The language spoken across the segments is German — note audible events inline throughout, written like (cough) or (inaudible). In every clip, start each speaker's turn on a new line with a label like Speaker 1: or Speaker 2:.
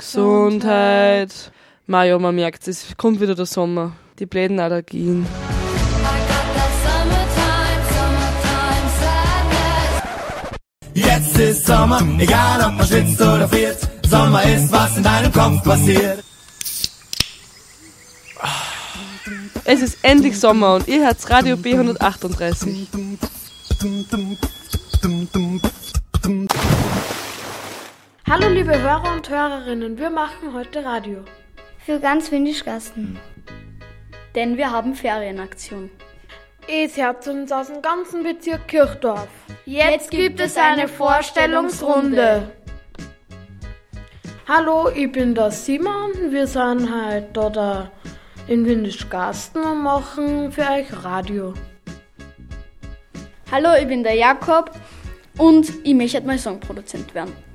Speaker 1: Gesundheit. Maja, man merkt es, kommt wieder der Sommer. Die bläden Allergien.
Speaker 2: Jetzt ist Sommer, egal ob man schwitzt oder friert. Sommer ist, was in deinem Kopf passiert.
Speaker 1: Es ist endlich Sommer und ihr hört Radio B138.
Speaker 3: Hallo liebe Hörer und Hörerinnen, wir machen heute Radio.
Speaker 4: Für ganz Windischgasten.
Speaker 5: Denn wir haben Ferienaktion.
Speaker 3: Es hört zu uns aus dem ganzen Bezirk Kirchdorf.
Speaker 6: Jetzt gibt es eine Vorstellungsrunde.
Speaker 3: Hallo, ich bin der Simon. Wir sind halt da in Windischgasten und machen für euch Radio.
Speaker 5: Hallo, ich bin der Jakob und ich möchte mal Songproduzent werden.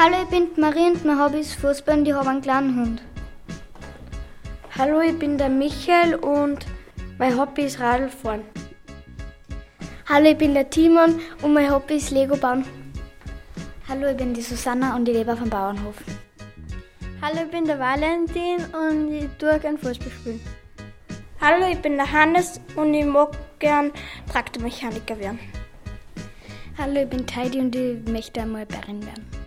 Speaker 4: Hallo, ich bin Marie und mein Hobby ist Fußball und ich habe einen kleinen Hund.
Speaker 7: Hallo, ich bin der Michael und mein Hobby ist Radlfahren.
Speaker 8: Hallo, ich bin der Timon und mein Hobby ist Lego bauen.
Speaker 9: Hallo, ich bin die Susanna und ich lebe auf dem Bauernhof.
Speaker 10: Hallo, ich bin der Valentin und ich tue gern Fußball spielen.
Speaker 11: Hallo, ich bin der Hannes und ich mag gern Traktormechaniker werden.
Speaker 12: Hallo, ich bin Heidi und ich möchte einmal Bärin werden.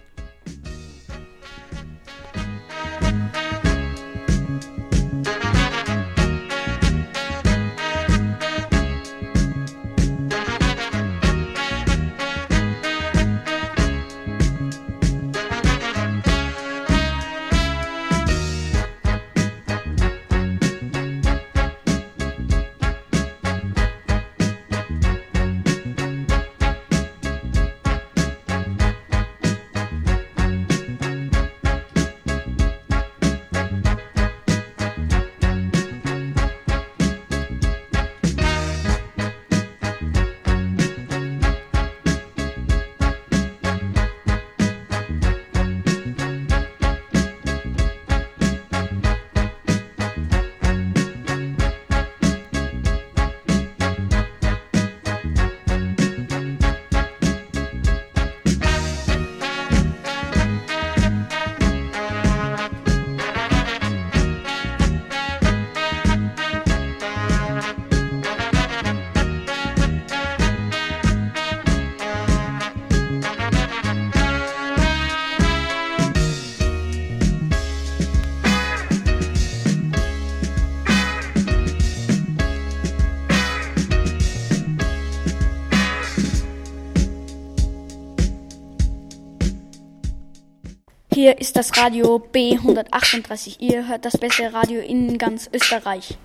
Speaker 5: Ist das Radio B138. Ihr hört das beste Radio in ganz Österreich.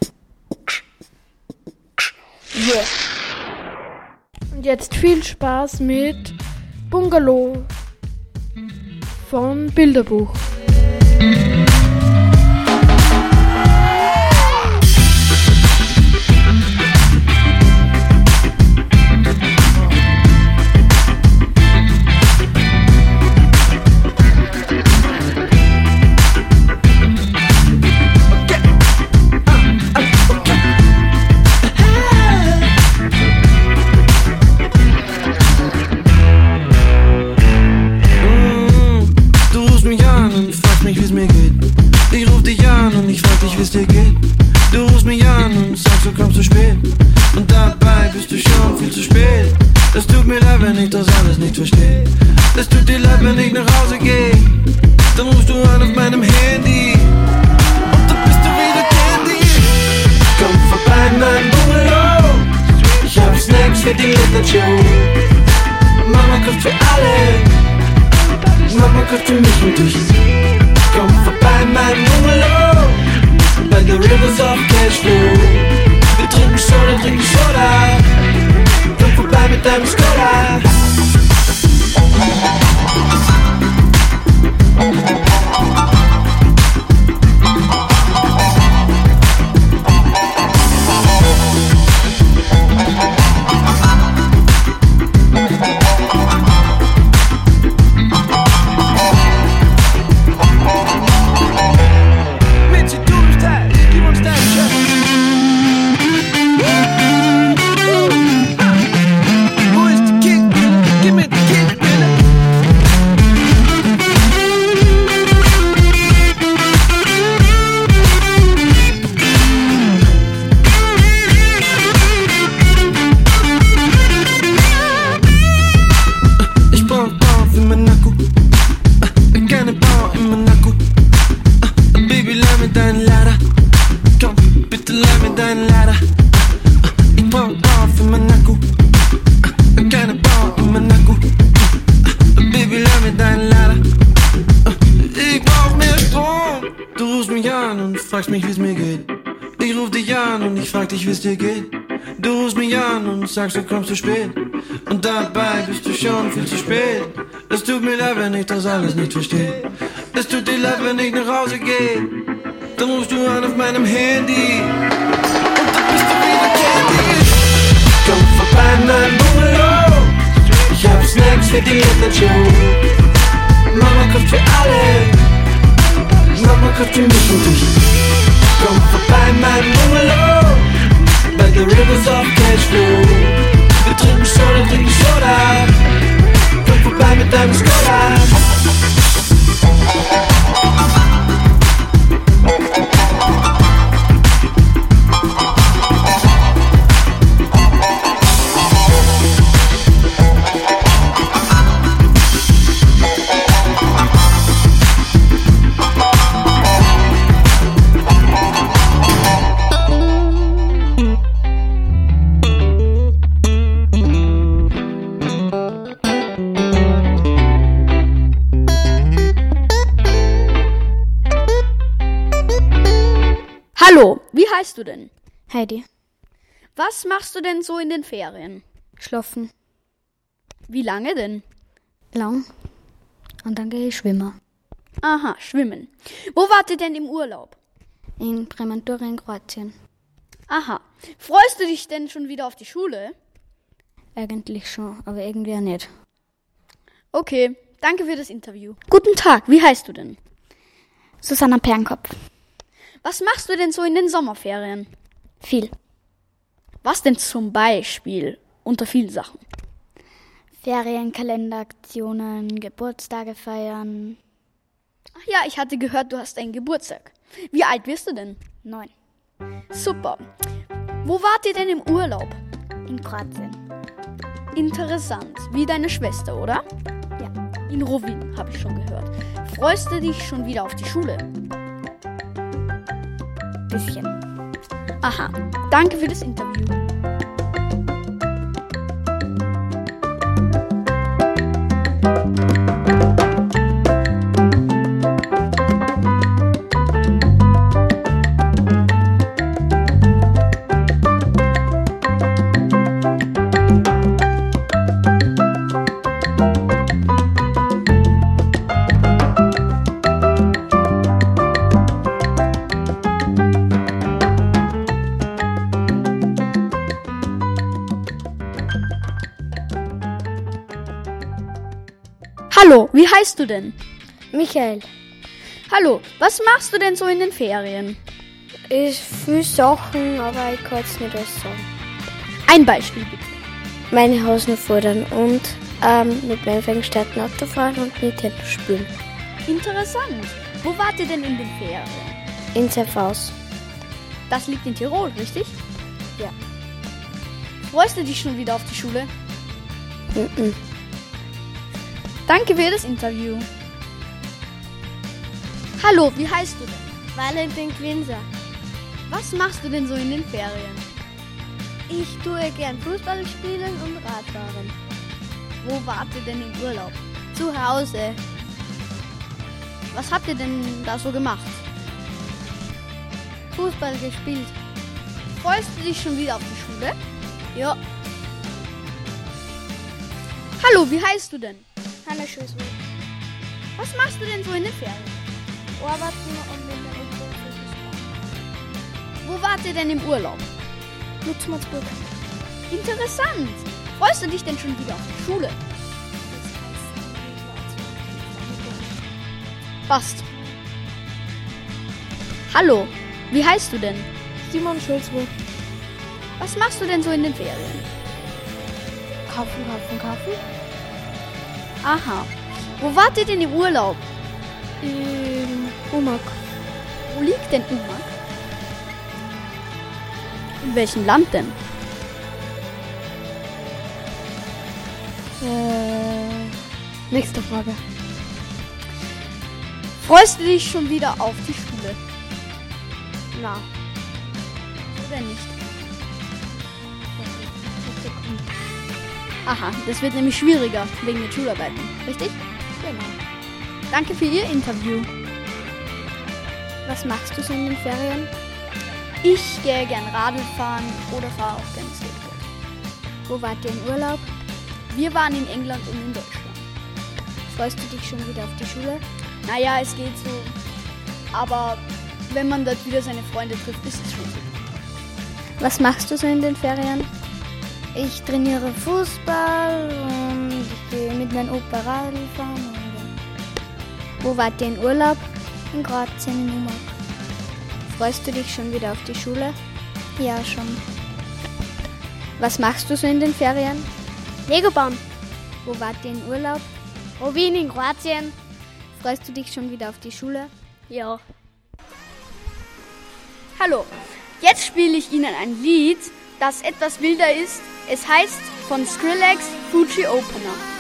Speaker 3: Yeah. Und jetzt viel Spaß mit Bungalow von Bilderbuch. Sagst, du kommst zu spät. Und dabei bist du schon viel zu spät. Es tut mir leid, wenn ich das alles nicht verstehe. Es tut dir leid, wenn ich nach Hause gehe. Dann rufst du an auf meinem Handy. Und dann bist du wieder Candy. Komm vorbei in mein Bungalow. Ich hab Snacks für die Show. Mama kocht für alle. Mama kocht für mich und dich. Komm vorbei in mein Bungalow. The rivers of Cashflow. Wir trinken Soda, trinken Soda. Komm vorbei mit deinem Skoda.
Speaker 12: Heidi.
Speaker 5: Was machst du denn so in den Ferien?
Speaker 12: Schlafen.
Speaker 5: Wie lange denn?
Speaker 12: Lang. Und dann gehe ich schwimmen.
Speaker 5: Aha, schwimmen. Wo wart ihr denn im Urlaub?
Speaker 12: In Premantura in Kroatien.
Speaker 5: Aha. Freust du dich denn schon wieder auf die Schule?
Speaker 12: Eigentlich schon, aber irgendwie auch nicht.
Speaker 5: Okay, danke für das Interview. Guten Tag, wie heißt du denn?
Speaker 12: Susanna Pernkopf.
Speaker 5: Was machst du denn so in den Sommerferien?
Speaker 12: Viel.
Speaker 5: Was denn zum Beispiel unter vielen Sachen?
Speaker 12: Ferien, Kalenderaktionen, Geburtstage feiern.
Speaker 5: Ach ja, ich hatte gehört, du hast einen Geburtstag. Wie alt wirst du denn?
Speaker 12: Neun.
Speaker 5: Super. Wo wart ihr denn im Urlaub?
Speaker 12: In Kroatien.
Speaker 5: Interessant. Wie deine Schwester, oder?
Speaker 12: Ja.
Speaker 5: In Rovin, habe ich schon gehört. Freust du dich schon wieder auf die Schule?
Speaker 12: Bisschen.
Speaker 5: Aha. Danke für das Interview. Heißt du denn?
Speaker 13: Michael.
Speaker 5: Hallo, was machst du denn so in den Ferien?
Speaker 13: Ich viel Sachen, aber ich kann es nicht alles sagen.
Speaker 5: Ein Beispiel bitte.
Speaker 13: Meine Hausen fordern und ähm, mit meinen Vergestärkten Auto fahren und Nintendo spielen.
Speaker 5: Interessant. Wo wart ihr denn in den Ferien?
Speaker 13: In Zerfaus.
Speaker 5: Das liegt in Tirol, richtig?
Speaker 13: Ja.
Speaker 5: Freust du dich schon wieder auf die Schule?
Speaker 13: Mhm.
Speaker 5: Danke für das Interview. Hallo, wie heißt du denn?
Speaker 14: Valentin Quinzer.
Speaker 5: Was machst du denn so in den Ferien?
Speaker 14: Ich tue gern Fußball spielen und Radfahren.
Speaker 5: Wo wart ihr denn im Urlaub?
Speaker 14: Zu Hause.
Speaker 5: Was habt ihr denn da so gemacht?
Speaker 14: Fußball gespielt.
Speaker 5: Freust du dich schon wieder auf die Schule?
Speaker 14: Ja.
Speaker 5: Hallo, wie heißt du denn?
Speaker 14: Hanna Schüssel.
Speaker 5: Was machst du denn so in den Ferien?
Speaker 14: Arbeiten und in der
Speaker 5: Wo wart ihr denn im Urlaub?
Speaker 14: Lutzmannsburg.
Speaker 5: Interessant. Freust du dich denn schon wieder auf die Schule? Passt. Hallo, wie heißt du denn?
Speaker 14: Simon Schulzburg.
Speaker 5: Was machst du denn so in den Ferien?
Speaker 14: Kaufen, kaufen, kaufen.
Speaker 5: Aha. Wo wart ihr denn im Urlaub?
Speaker 14: In Umag.
Speaker 5: Wo liegt denn Umag? In welchem Land denn?
Speaker 14: Äh, nächste Frage.
Speaker 5: Freust du dich schon wieder auf die Schule?
Speaker 4: Na.
Speaker 5: Oder nicht? Aha, das wird nämlich schwieriger wegen den Schularbeiten, richtig?
Speaker 4: Genau.
Speaker 5: Danke für Ihr Interview.
Speaker 12: Was machst du so in den Ferien?
Speaker 5: Ich gehe gern Radl fahren oder fahre auch gern Skateboard.
Speaker 12: Wo wart ihr im Urlaub?
Speaker 5: Wir waren in England und in Deutschland.
Speaker 12: Freust du dich schon wieder auf die Schule?
Speaker 5: Naja, es geht so. Aber wenn man dort wieder seine Freunde trifft, ist es schon so.
Speaker 12: Was machst du so in den Ferien? Ich trainiere Fußball und ich gehe mit meinem Opa Radl fahren. Wo wart ihr in Urlaub?
Speaker 3: In Kroatien, in Umag.
Speaker 12: Freust du dich schon wieder auf die Schule?
Speaker 3: Ja, schon.
Speaker 12: Was machst du so in den Ferien?
Speaker 3: Lego bauen.
Speaker 12: Wo wart ihr in Urlaub?
Speaker 3: Wien in Kroatien.
Speaker 12: Freust du dich schon wieder auf die Schule?
Speaker 3: Ja.
Speaker 5: Hallo, jetzt spiele ich Ihnen ein Lied, das etwas wilder ist. Es heißt von Skrillex Fuji Opener.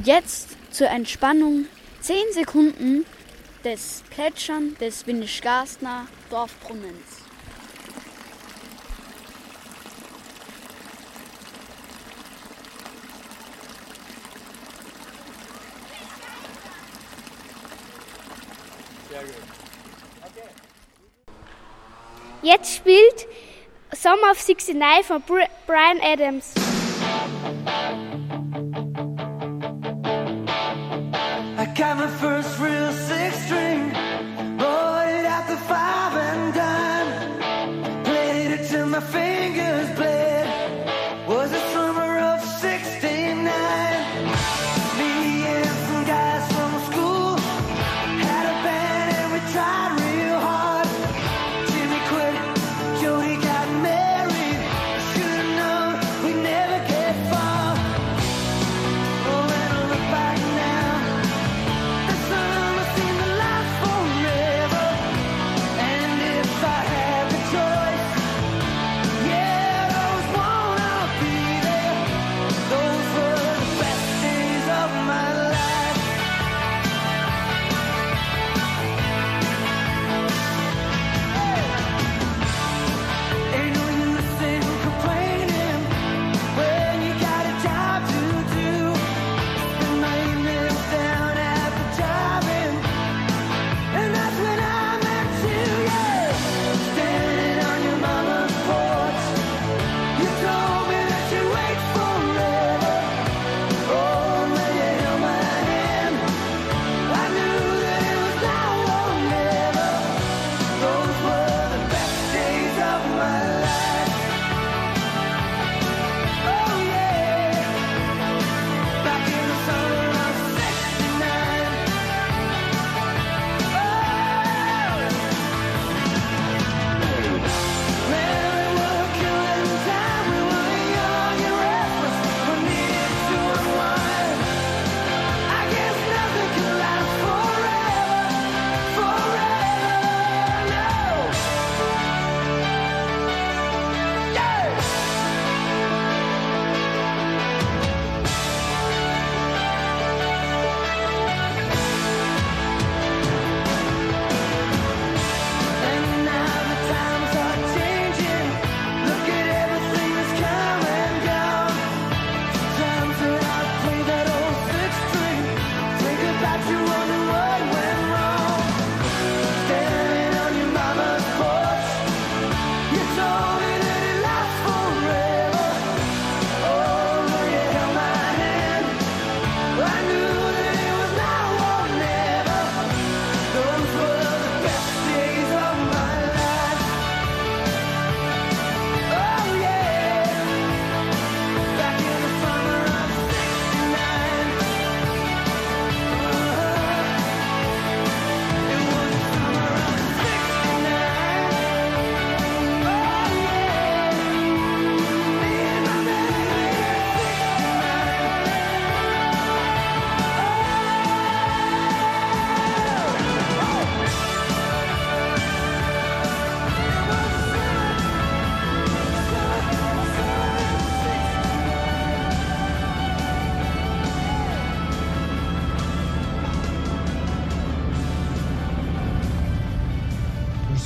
Speaker 5: Und jetzt zur Entspannung 10 Sekunden des Plätschern des Windisch-Garstner Dorfbrunnens.
Speaker 3: Jetzt spielt Summer of 69 von Brian Adams.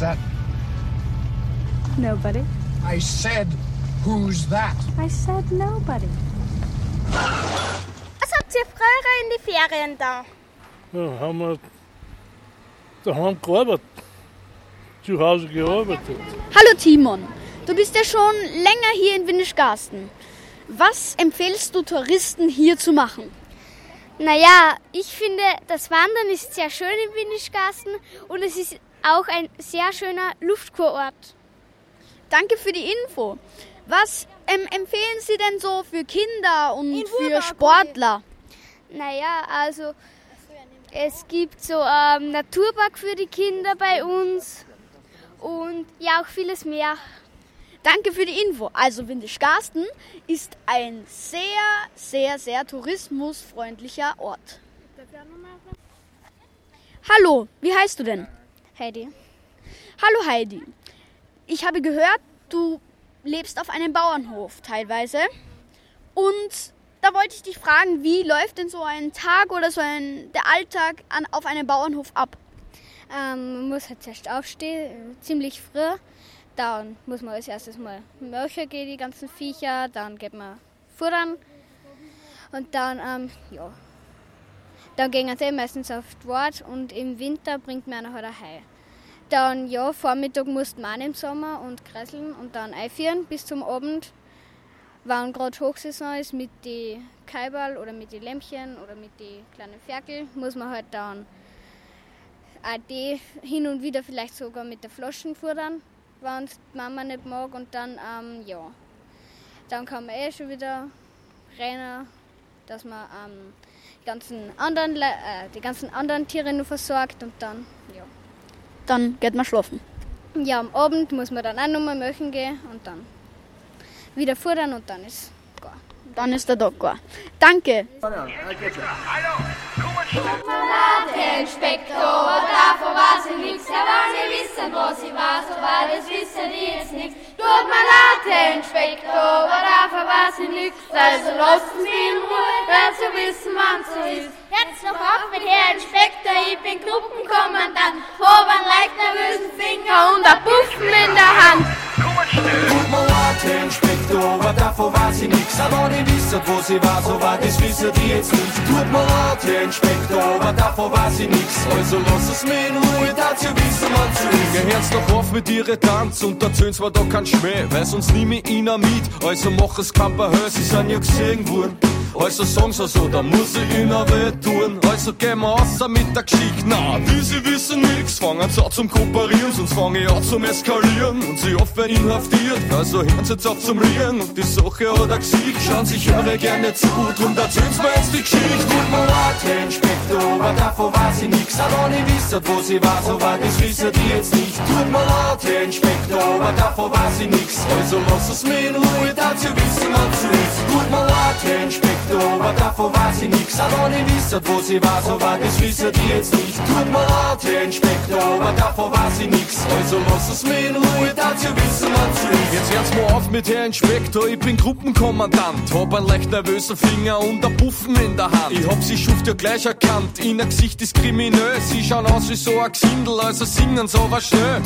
Speaker 15: That?
Speaker 16: Nobody.
Speaker 15: I said, who's that?
Speaker 16: I said nobody.
Speaker 11: Was habt ihr früher in die Ferien da?
Speaker 17: Ja, haben wir daheim gearbeitet. Zu Hause gearbeitet.
Speaker 5: Hallo Timon, du bist ja schon länger hier in Windischgarsten. Was empfehlst du Touristen hier zu machen?
Speaker 12: Naja, ich finde, das Wandern ist sehr schön in Windischgarsten und es ist auch ein sehr schöner Luftkurort.
Speaker 5: Danke für die Info. Was ähm, empfehlen Sie denn so für Kinder und für Sportler?
Speaker 12: Naja, also es gibt so ähm, Naturpark für die Kinder bei uns und ja auch vieles mehr.
Speaker 5: Danke für die Info. Also Windischgarsten ist ein sehr, sehr, sehr tourismusfreundlicher Ort. Hallo, wie heißt du denn?
Speaker 18: Heidi.
Speaker 5: Hallo Heidi. Ich habe gehört, du lebst auf einem Bauernhof teilweise. Und da wollte ich dich fragen, wie läuft denn so ein Tag oder so ein, der Alltag an, auf einem Bauernhof ab?
Speaker 18: Ähm, man muss halt zuerst aufstehen, ziemlich früh. Dann muss man als erstes mal Mörcher gehen, die ganzen Viecher. Dann geht man futtern. Und dann, ähm, ja. Dann gehen sie meistens auf die Wort und im Winter bringt man halt ein Hai. Dann, ja, Vormittag musst man im Sommer und kresseln und dann einführen bis zum Abend. Wenn gerade Hochsaison ist mit den Kaiberl oder mit den Lämpchen oder mit den kleinen Ferkel, muss man halt dann auch die hin und wieder vielleicht sogar mit der Flaschen futtern, wenn die Mama nicht mag. Und dann, ähm, ja, dann kann man eh schon wieder rennen, dass man ähm, die, ganzen anderen, äh, die ganzen anderen Tiere nur versorgt und dann, ja.
Speaker 5: Dann geht man schlafen.
Speaker 18: Ja, am Abend muss man dann auch nochmal möchen gehen und dann wieder futtern und dann ist gar.
Speaker 5: Dann ist der Tag gar. Danke.
Speaker 19: Inspektor, davon weiß ich nichts. Ja, wenn ihr wissen, was ich weiß, aber das wissen die jetzt nichts. Tut mir leid, Inspektor, davon weiß ich nichts. Also lasst mich in Ruhe, sie wissen, wann so ist. Jetzt noch auf mit Herr Inspektor, ich bin Gruppenkommandant. Einen leicht nervösen Finger und ein Puffen in der Hand.
Speaker 20: Tut mir leid, Herr Inspektor, aber davon weiß ich nix. Aber die wissen, wo sie war, so weit das wissen die jetzt nicht. Tut mir leid, Herr Inspektor, aber davon weiß ich nix. Also lass es mir in Ruhe, dazu wissen wir zu ist.
Speaker 21: Gehört's doch auf mit ihre Tanz und erzählen's mir doch kein Schmäh, weil sonst nimm ich ihn mit. Also mach es kein paar Hör, sie sind ja gesehen worden. Also sagen sie so, da muss ich ihnen weh tun. Also gehen wir außer mit der Geschichte. Na, die sie wissen nix, fangen sie an zum Kooperieren, sonst fange ich an zum Eskalieren. Und sie oft werden inhaftiert, also hören sie jetzt auf zum Rieren. Und die Sache hat er Gesicht, schauen sich eure gerne zu. Drum erzählen's mir jetzt die Geschichte.
Speaker 20: Herr Inspektor, aber davon weiß ich nix. Aber die wissen, wo sie war, so weit das wissen die jetzt nicht. Tut mir leid, Herr Inspektor, aber davon weiß ich nix. Also lass es mir in Ruhe, dazu wissen wir zu ist. Tut mir leid, Herr Inspektor, aber davon weiß ich nix. Aber die wissen, wo sie war, so weit das wissen die jetzt nicht. Tut mir leid, Herr Inspektor, aber davon weiß ich nix. Also lass es mir in Ruhe, dazu wissen wir ist.
Speaker 21: Jetzt hört's mal auf mit Herr Inspektor, ich bin Gruppenkommandant. Hab einen leicht nervösen Finger und ein Puffen in der Hand. Ich hab sie Schuft ja gleich erkannt, in ihr Gesicht ist kriminös. Sie schauen aus wie so ein Gesindel, also singen so was schnell.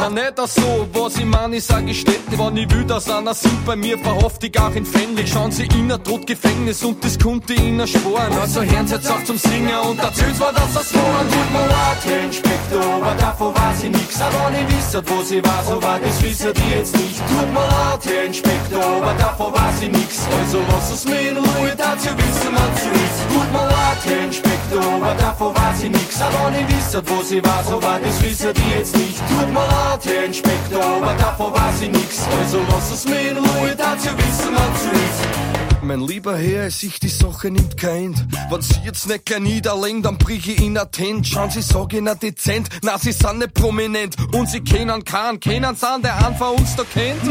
Speaker 21: Na nicht das so, was ich mein, ich sag ich steht, wann ich will, dass einer sind bei mir verhaftig auch in Fänglich. Schauen sie in ein Todgefängnis und das konnte ihnen sparen. Also hören jetzt auf zum Singen und erzähl's mir, dass das war.
Speaker 20: Tut mir leid, Herr Inspektor, aber davon weiß ich nix. Aber die wissen, wo sie war, so weit das wissen die jetzt nicht. Tut mir leid, Herr Inspektor, aber davon weiß ich nix. Also lass es mir in Ruhe, dazu wissen wir zu ist. Tut mir leid, Herr Inspektor, aber davon weiß ich nix. Aber die wissen, wo sie war, so weit das wissen die jetzt nicht. Tut mir leid, Herr Inspektor, aber davon weiß ich nix. Also lass es mir in Ruhe, dazu wissen wir zu ist.
Speaker 21: Mein lieber Herr, sich die Sache nimmt kein. Wenn Sie jetzt nicht gleich niederlegen, dann brich ich in ein Tent. Schauen Sie, sag ich nicht dezent. Na, Sie sind nicht prominent. Und Sie kennen keinen, kennen an, der einen von uns da kennt.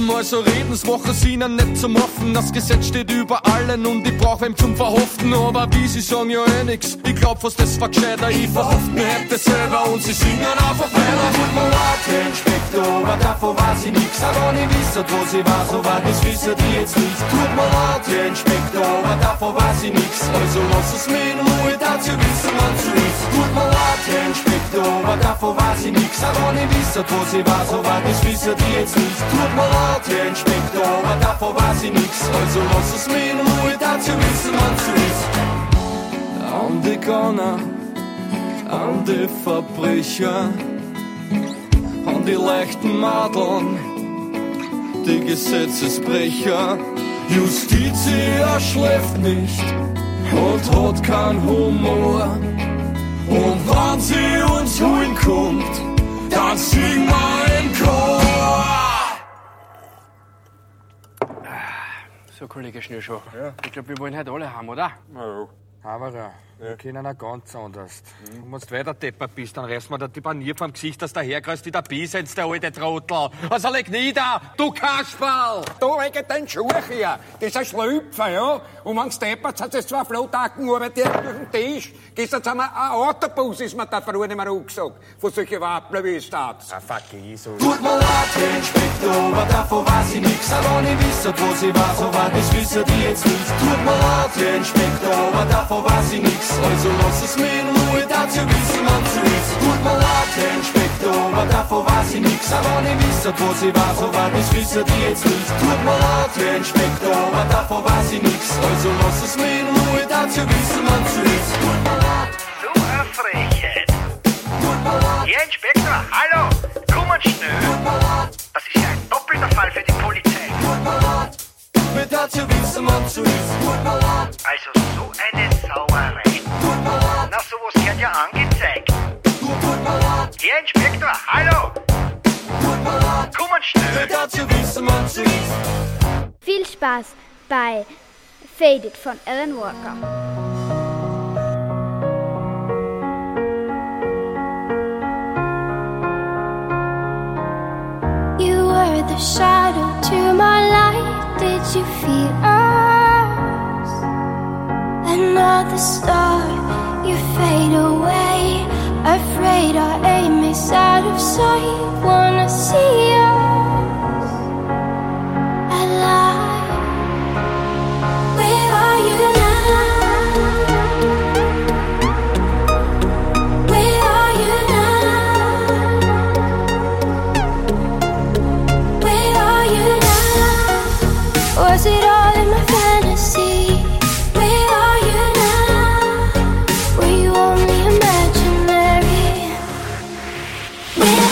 Speaker 20: leben, also reden's machen sie ihnen nicht zum Hoffen. Das Gesetz steht über allen und ich brauch wem zum Verhoften. Aber wie sie sagen ja eh nix, ich glaub fast das war gescheiter. Ich verhofft mir hätte selber und sie singen einfach weiter. Tut mir leid, Herr Inspektor, aber davon weiß ich nix. Aber ich wisst, wo sie war, so war das wissen die jetzt nicht. Tut mir leid, Herr Inspektor, aber davon weiß ich nix. Also lass es mir in Ruhe, dazu wissen, man zu ist. Tut mir leid, Herr Inspektor, aber davon weiß ich nix. Aber ich wisst, wo sie war, so war das wissen die jetzt nicht. Tut mir leid, Herr Inspektor, aber davon weiß ich nix. Also lass es mir in Ruhe, dazu wissen, man zu ist. An die Gunner, an die Verbrecher, an die leichten Madeln, die Gesetzesbrecher. Justitia schläft nicht und hat keinen Humor. Und wenn sie uns holen kommt, dann singen wir im Chor.
Speaker 16: So, Kollege Schnürschuh. Ja. Ich glaube, wir wollen heute alle haben, oder?
Speaker 21: Na ja. Aber ja, wir können auch ganz anders. Mhm. Wenn du weiter deppert bist, dann reißt mir da die Panier vom Gesicht, dass der herkreist wie der Bisens, der alte Trottel. Also leg nieder, du Kasperl!
Speaker 22: Du wegen den Schuh hier. Das ist ein Schlüpfer, ja? Und wenn's deppert, hat es zwei Flottacken dir durch den Tisch. Gestern haben wir ein Autobus, ist mir da vorne nicht mehr angesagt. Von solchen Wappler wie es da.
Speaker 21: Ah, vergiss uns.
Speaker 20: Tut mir leid, Herr Inspektor, aber davon weiß ich nix. Aber ich wisst, wo sie war, so war das wissen die jetzt nicht. Tut mir leid, Herr Inspektor, aber davon weiß ich nix. Also lass es mir in Ruhe, dazu wissen, man zu ist. Tut mir leid, Herr Inspektor, aber davon weiß ich nix. Aber ich wisst, wo sie war, so war das wissen die jetzt nicht. Tut mir leid, Herr Inspektor, aber davon weiß ich nix. Also lass es mir in Ruhe, dazu wissen, man zu ist. Tut mir leid.
Speaker 23: So eine Frechheit. Herr Inspektor, hallo, kommen schnell. Das ist ja ein doppelter Fall für die Polizei.
Speaker 20: Mir dazu wissen, man zu ist.
Speaker 23: Also so eine Sauerei. Ja angezeigt. Herr Inspektor, hallo. Kommen schnell.
Speaker 20: Mir dazu wissen, man zu ist.
Speaker 12: Viel Spaß bei Faded von Alan Walker.
Speaker 24: You were the shadow to my light. Did you feel us? Another star, you fade away. Afraid our aim is out of sight. Wanna see us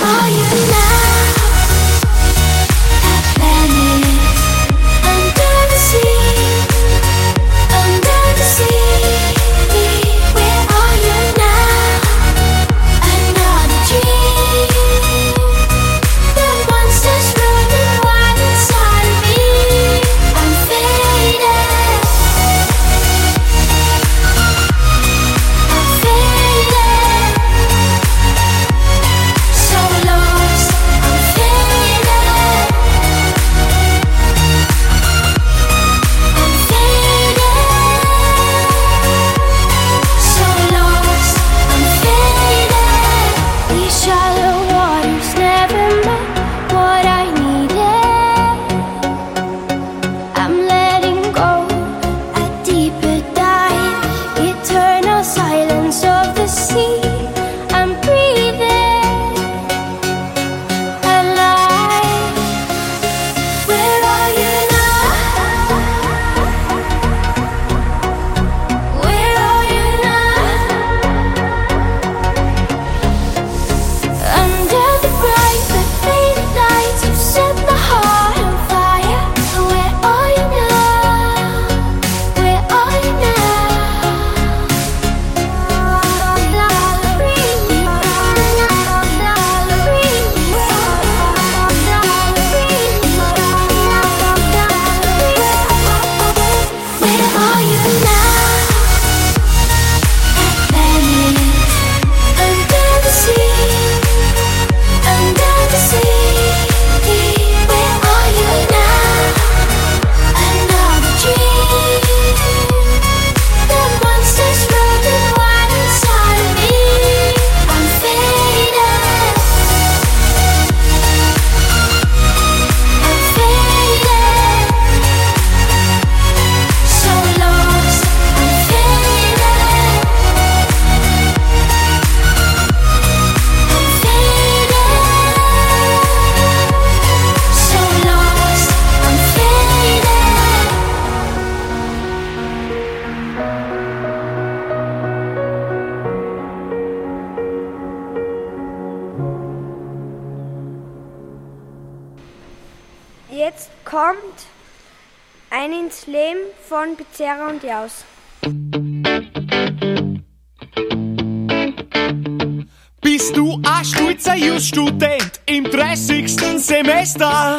Speaker 24: Are you?
Speaker 13: Von Pizzerra und Jaus.
Speaker 25: Bist du ein stolzer Just-Student im 30. Semester?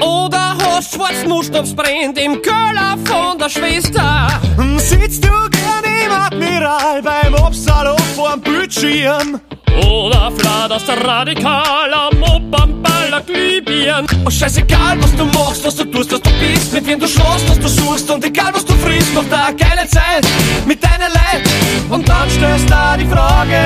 Speaker 25: Oder hast Schwarzmust aufs Brennt im Köller von der Schwester? Sitzt du gern im Admiral beim Absalon vorm Bildschirm? Oder fladerst der Radikal am Opernballer Glühbirn? Oh, scheißegal, was du machst, was du tust, was du bist, mit wem du schläfst, was du suchst und egal, was du frisst, macht da geile Zeit mit deinen Leid. Und dann stellst da die Frage,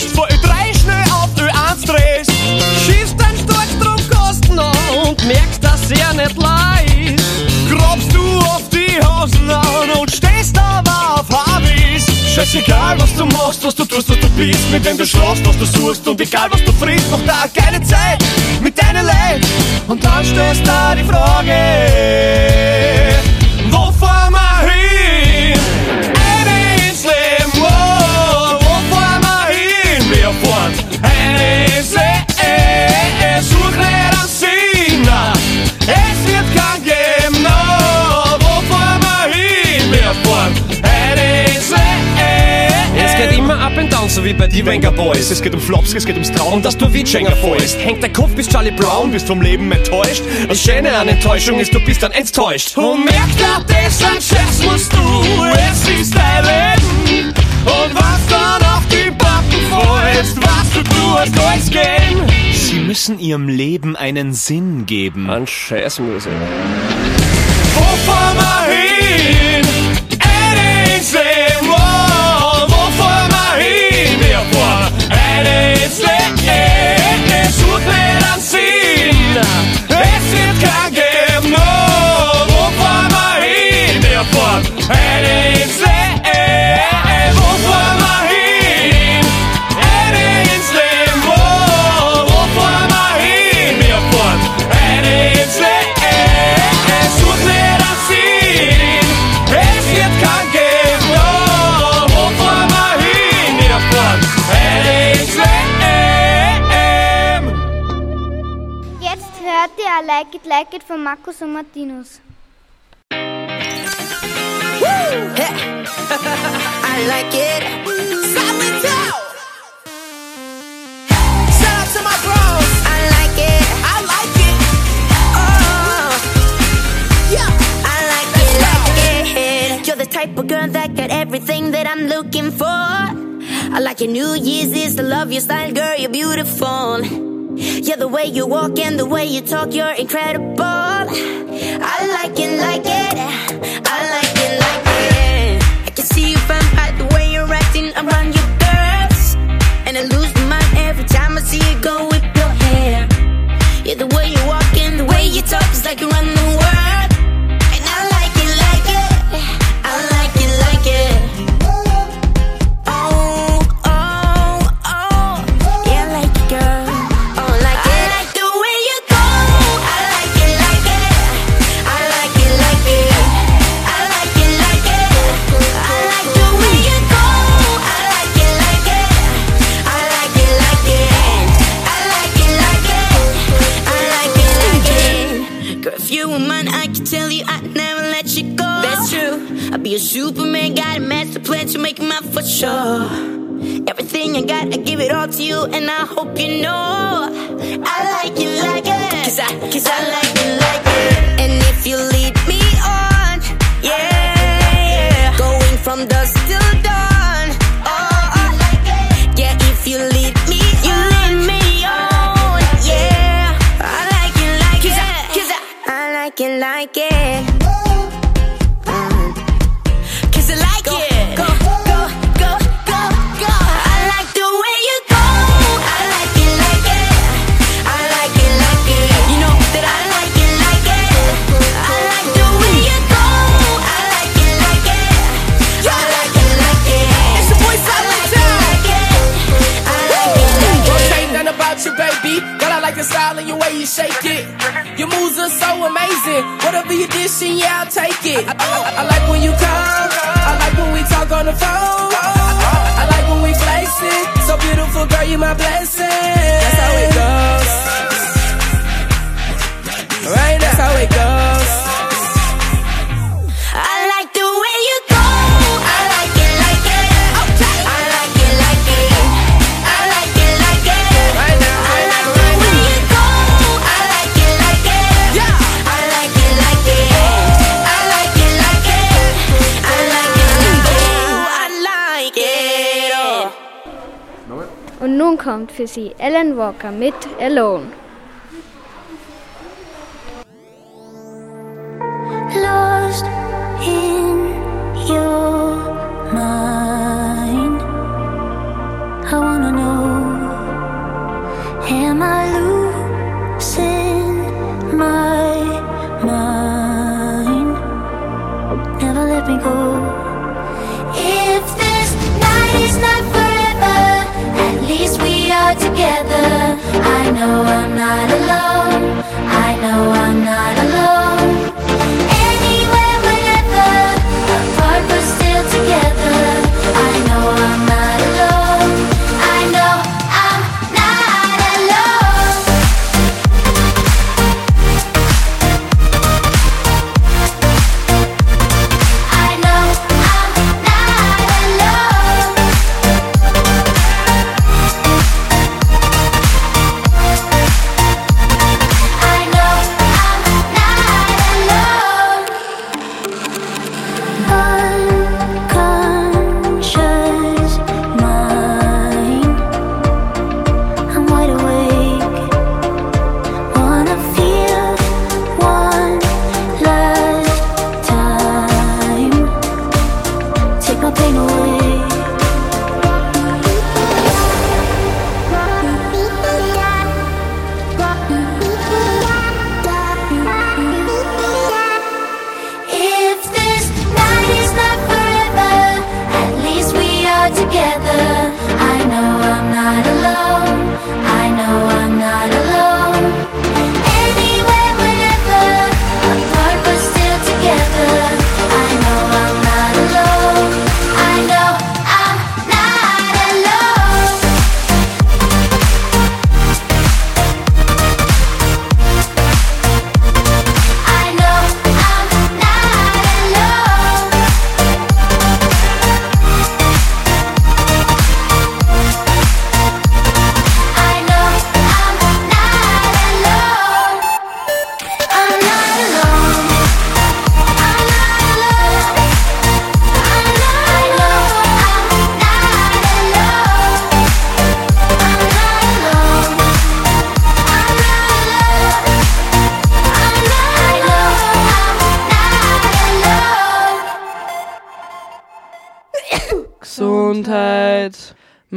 Speaker 25: chauffierst, vor Ö3 schnell auf Ö1 drehst, schießt dein Starkstromkosten an und merkst, dass er nicht leist. Grabst du auf die Hosen an und stehst aber auf Habis. Scheißegal, was du machst, was du tust, was du bist, mit wem du schlafst, was du suchst und egal, was du frisst, macht da keine Zeit mit deinem Leid. Und dann stellst da die Frage,
Speaker 26: wie bei die Wenger Boys. Es geht um Flops, es geht ums Traum und dass du wie Schenker fällst. Hängt dein Kopf bis Charlie Brown, bist vom Leben enttäuscht. Das Schöne an Enttäuschung ist, du bist dann enttäuscht.
Speaker 25: Und merk das ein Scheiß musst du, es ist dein Leben. Und was dann auf die Backen fällst, was du tust, alles gehen.
Speaker 27: Sie müssen ihrem Leben einen Sinn geben.
Speaker 26: An Scheißmusik.
Speaker 25: Wo Sinn.
Speaker 4: Like It Like It von Markus und Martinus. (laughs)
Speaker 20: I like it. Silent out. Shout out to my bros. I like it. I like it. Oh. Yeah. I like it, like it. You're the type of girl that got everything that I'm looking for. I like your New Year's is the love your style, girl. You're beautiful. Yeah, the way you walk and the way you talk, you're incredible. I like it, like it. I like it. Everything I got, I give it all to you, and I hope you know. I like it like it. Cause I, cause I like it like it. And if you lead
Speaker 28: Whatever you dishing, yeah, I'll take it. I, I, I, like when you call. I like when we talk on the phone. I, I like when we flex it. So beautiful, girl, you my blessing.
Speaker 18: kommt für Sie Ellen Walker mit Alone.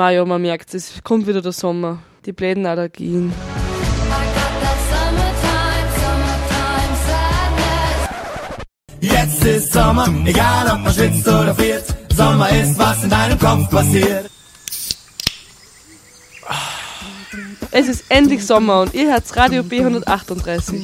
Speaker 1: Mai, ja, man merkt, es kommt wieder der Sommer. Die bläden Allergien.
Speaker 28: Jetzt ist Sommer, egal ob man schwitzt oder friert. Sommer ist, was in deinem Kopf passiert.
Speaker 1: Es ist endlich Sommer und ihr hört Radio B138.